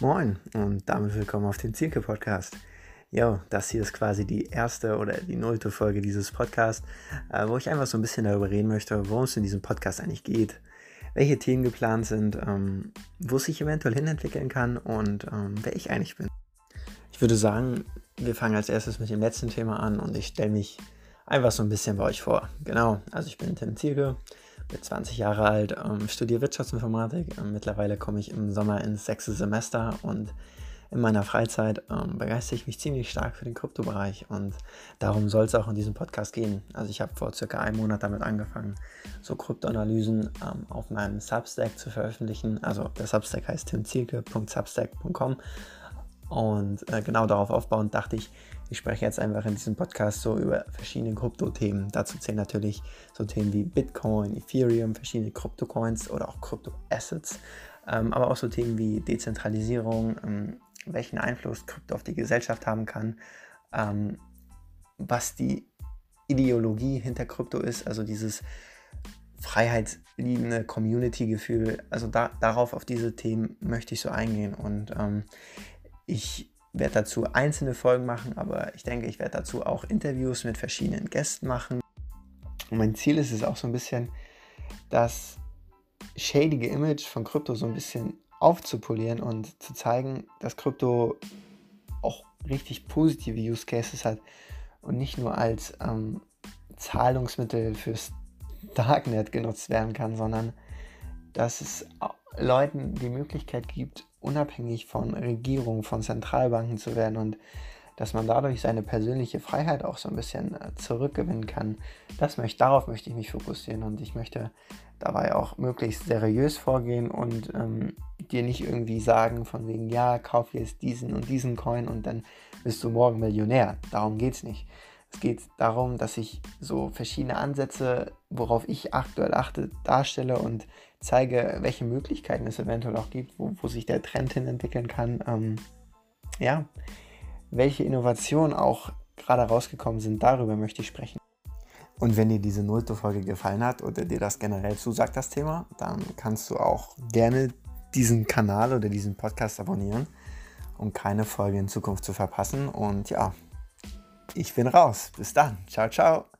Moin und damit willkommen auf dem Zielke Podcast. Jo, das hier ist quasi die erste oder die nullte Folge dieses Podcasts, äh, wo ich einfach so ein bisschen darüber reden möchte, worum es in diesem Podcast eigentlich geht, welche Themen geplant sind, ähm, wo es sich eventuell hinentwickeln kann und ähm, wer ich eigentlich bin. Ich würde sagen, wir fangen als erstes mit dem letzten Thema an und ich stelle mich einfach so ein bisschen bei euch vor. Genau, also ich bin Tim Zielke, bin 20 Jahre alt, ähm, studiere Wirtschaftsinformatik. Ähm, mittlerweile komme ich im Sommer ins sechste Semester und in meiner Freizeit ähm, begeistere ich mich ziemlich stark für den Kryptobereich und darum soll es auch in diesem Podcast gehen. Also ich habe vor circa einem Monat damit angefangen, so Kryptoanalysen ähm, auf meinem Substack zu veröffentlichen. Also der Substack heißt timzielke.substack.com und äh, genau darauf aufbauend dachte ich, ich spreche jetzt einfach in diesem Podcast so über verschiedene Krypto-Themen. Dazu zählen natürlich so Themen wie Bitcoin, Ethereum, verschiedene Krypto-Coins oder auch Krypto-Assets, ähm, aber auch so Themen wie Dezentralisierung, ähm, welchen Einfluss Krypto auf die Gesellschaft haben kann, ähm, was die Ideologie hinter Krypto ist, also dieses freiheitsliebende Community-Gefühl. Also da, darauf, auf diese Themen möchte ich so eingehen und ähm, ich werde dazu einzelne Folgen machen, aber ich denke, ich werde dazu auch Interviews mit verschiedenen Gästen machen. Und mein Ziel ist es auch so ein bisschen, das schädige Image von Krypto so ein bisschen aufzupolieren und zu zeigen, dass Krypto auch richtig positive Use Cases hat und nicht nur als ähm, Zahlungsmittel fürs Darknet genutzt werden kann, sondern dass es Leuten die Möglichkeit gibt, unabhängig von Regierungen, von Zentralbanken zu werden und dass man dadurch seine persönliche Freiheit auch so ein bisschen äh, zurückgewinnen kann. Das möchte, darauf möchte ich mich fokussieren und ich möchte dabei auch möglichst seriös vorgehen und ähm, dir nicht irgendwie sagen von wegen, ja, kauf jetzt diesen und diesen Coin und dann bist du morgen Millionär. Darum geht es nicht. Es geht darum, dass ich so verschiedene Ansätze, worauf ich aktuell achte, darstelle und zeige, welche Möglichkeiten es eventuell auch gibt, wo, wo sich der Trend hin entwickeln kann. Ähm, ja, welche Innovationen auch gerade rausgekommen sind, darüber möchte ich sprechen. Und wenn dir diese nullte Folge gefallen hat oder dir das generell zusagt, das Thema, dann kannst du auch gerne diesen Kanal oder diesen Podcast abonnieren, um keine Folge in Zukunft zu verpassen. Und ja, ich bin raus. Bis dann. Ciao, ciao.